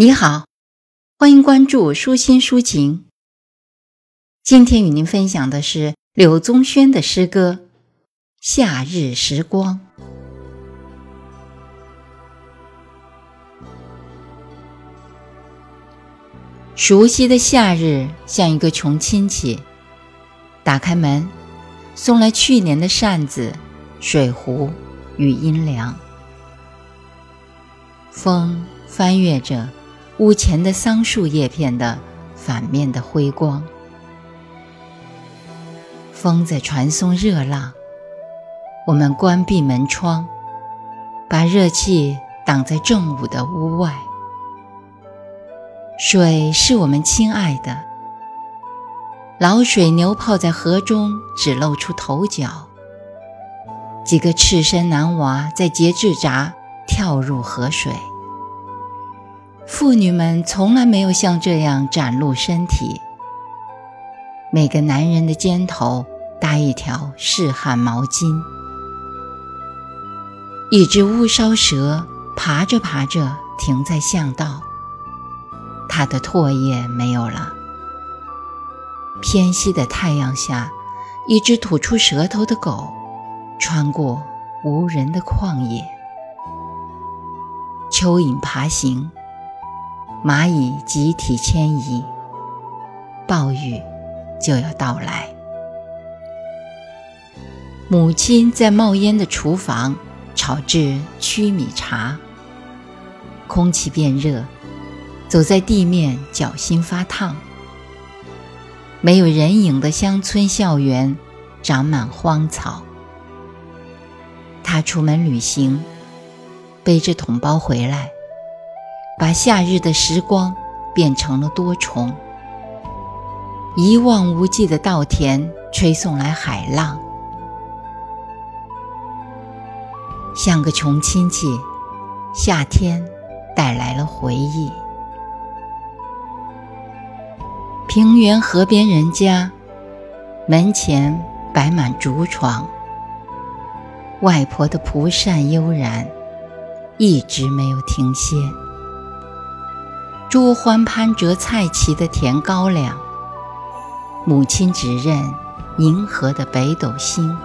你好，欢迎关注舒心抒情。今天与您分享的是柳宗轩的诗歌《夏日时光》。熟悉的夏日像一个穷亲戚，打开门，送来去年的扇子、水壶与阴凉。风翻阅着。屋前的桑树叶片的反面的辉光，风在传送热浪。我们关闭门窗，把热气挡在正午的屋外。水是我们亲爱的，老水牛泡在河中，只露出头角。几个赤身男娃在节制闸跳入河水。妇女们从来没有像这样展露身体。每个男人的肩头搭一条湿汗毛巾。一只乌梢蛇爬着爬着停在巷道，它的唾液没有了。偏西的太阳下，一只吐出舌头的狗穿过无人的旷野。蚯蚓爬行。蚂蚁集体迁移，暴雨就要到来。母亲在冒烟的厨房炒制曲米茶，空气变热，走在地面脚心发烫。没有人影的乡村校园长满荒草。他出门旅行，背着桶包回来。把夏日的时光变成了多重，一望无际的稻田吹送来海浪，像个穷亲戚。夏天带来了回忆。平原河边人家，门前摆满竹床，外婆的蒲扇悠然，一直没有停歇。朱欢攀折菜畦的甜高粱，母亲指认银河的北斗星。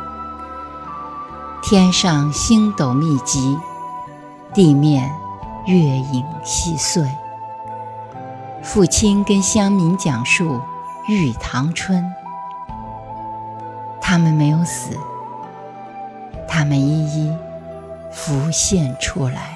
天上星斗密集，地面月影细碎。父亲跟乡民讲述玉堂春，他们没有死，他们一一浮现出来。